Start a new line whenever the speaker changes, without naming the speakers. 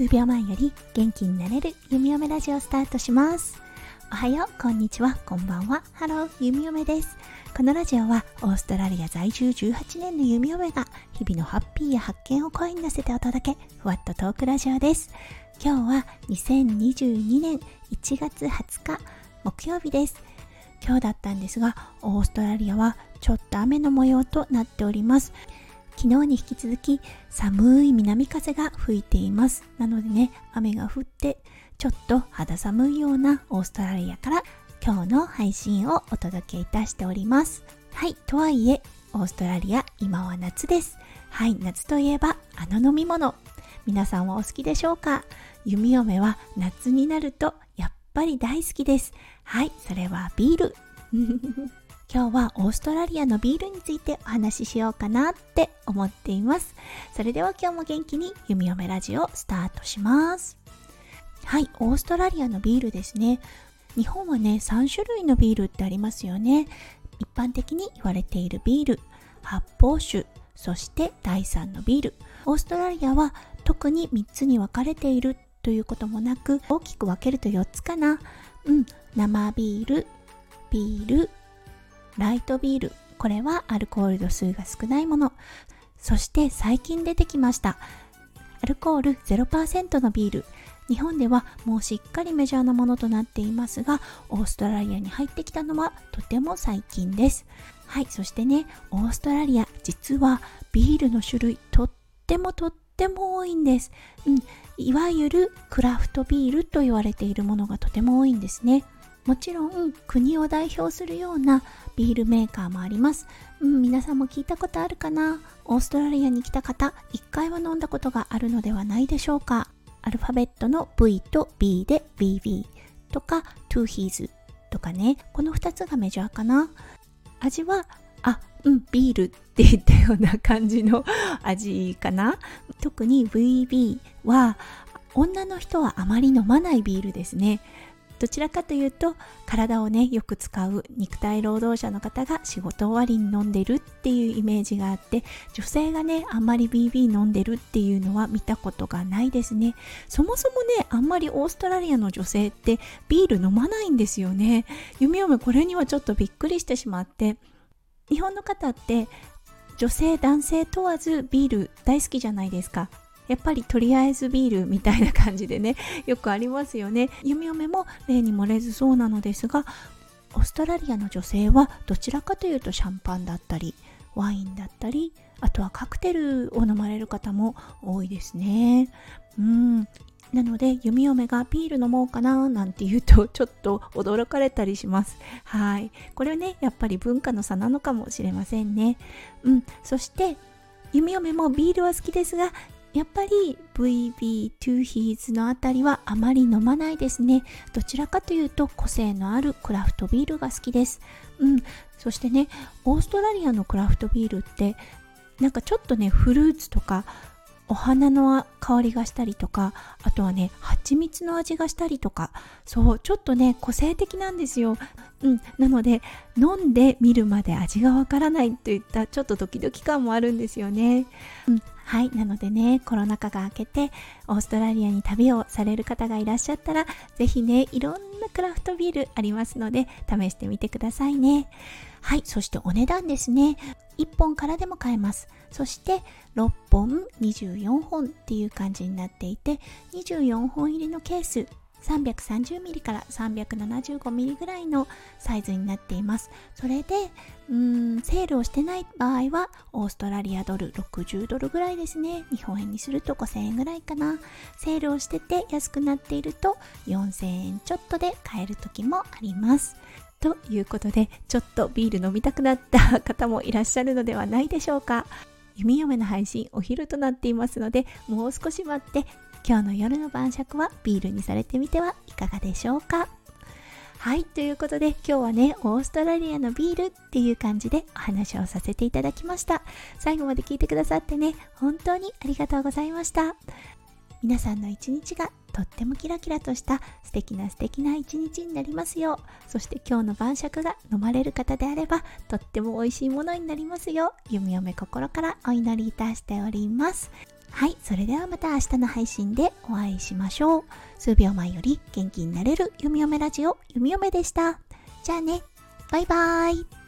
数秒前より元気になれる弓嫁ラジオスタートします。おはようこんにちは。こんばんは。ハロー弓嫁です。このラジオはオーストラリア在住18年の弓嫁が日々のハッピーや発見を声に乗せてお届けふわっとトークラジオです。今日は2022年1月20日木曜日です。今日だったんですがオーストラリアはちょっと雨の模様となっております。昨日に引き続き寒い南風が吹いています。なのでね雨が降ってちょっと肌寒いようなオーストラリアから今日の配信をお届けいたしております。はいとはいえオーストラリア今は夏です。はい夏といえばあの飲み物。皆さんはお好きでしょうか？弓嫁は夏になるとやっぱり大好きです。はいそれはビール。今日はオーストラリアのビールについてお話ししようかなって思っています。それでは今日も元気に弓嫁ラジオスタートします。はいオーストラリアのビールですね。日本はね3種類のビールってありますよね。一般的に言われているビール発泡酒そして第3のビール。オーストラリアは特に3つに分かれているということもなく大きく分けると4つかな。うん。生ビールビールライトビール。これはアルコール度数が少ないもの。そして最近出てきました。アルコール0%のビール。日本ではもうしっかりメジャーなものとなっていますがオーストラリアに入ってきたのはとても最近です。はい。そしてねオーストラリア実はビールの種類とってもとっても多いんです、うん、いわゆるクラフトビールと言われているものがとても多いんですねもちろん国を代表するようなビールメーカーもあります。うん、皆さんも聞いたことあるかな？オーストラリアに来た方、1回は飲んだことがあるのではないでしょうか。アルファベットの V と B で BB とか Two Hees とかね、この2つがメジャーかな。味は、あ、うん、ビールって言ったような感じの味かな。特に VB は女の人はあまり飲まないビールですね。どちらかというと体をねよく使う肉体労働者の方が仕事終わりに飲んでるっていうイメージがあって女性がねあんまり BB 飲んでるっていうのは見たことがないですねそもそもねあんまりオーストラリアの女性ってビール飲まないんですよね弓嫁これにはちょっとびっくりしてしまって日本の方って女性男性問わずビール大好きじゃないですか。やっぱりとりあえずビールみたいな感じでね よくありますよね。弓嫁も例に漏れずそうなのですがオーストラリアの女性はどちらかというとシャンパンだったりワインだったりあとはカクテルを飲まれる方も多いですね。うん。なので弓嫁がビール飲もうかななんて言うとちょっと驚かれたりします。はい。これはねやっぱり文化の差なのかもしれませんね。うん。そして弓嫁もビールは好きですがやっぱり VB トゥーヒーズのあたりはあまり飲まないですね。どちらかというと個性のあるクラフトビールが好きです。うん。そしてねオーストラリアのクラフトビールってなんかちょっとねフルーツとかお花の香りがしたりとかあとはね蜂蜜の味がしたりとかそうちょっとね個性的なんですよ、うん、なので飲んでみるまで味がわからないといったちょっとドキドキ感もあるんですよね、うん、はいなのでねコロナ禍が明けてオーストラリアに旅をされる方がいらっしゃったら是非ねいろんなクラフトビールありますので試してみてくださいね。はいそしてお値段ですね。1本からでも買えます。そして6本24本っていう感じになっていて24本入りのケース 330mm から 375mm ぐらいのサイズになっています。それでうんセールをしてない場合はオーストラリアドル60ドルぐらいですね。日本円にすると5000円ぐらいかな。セールをしてて安くなっていると4000円ちょっとで買える時もあります。ということでちょっとビール飲みたくなった方もいらっしゃるのではないでしょうか。弓嫁の配信お昼となっていますのでもう少し待って今日の夜の晩酌はビールにされてみてはいかがでしょうか？はいということで今日はねオーストラリアのビールっていう感じでお話をさせていただきました。最後まで聞いてくださってね本当にありがとうございました。皆さんの一日がとってもキラキラとした素敵な素敵な一日になりますよう。そして今日の晩酌が飲まれる方であればとっても美味しいものになりますよう。弓嫁心からお祈りいたしております。はいそれではまた明日の配信でお会いしましょう。数秒前より元気になれる弓嫁ラジオ弓嫁でした。じゃあね。バイバーイ。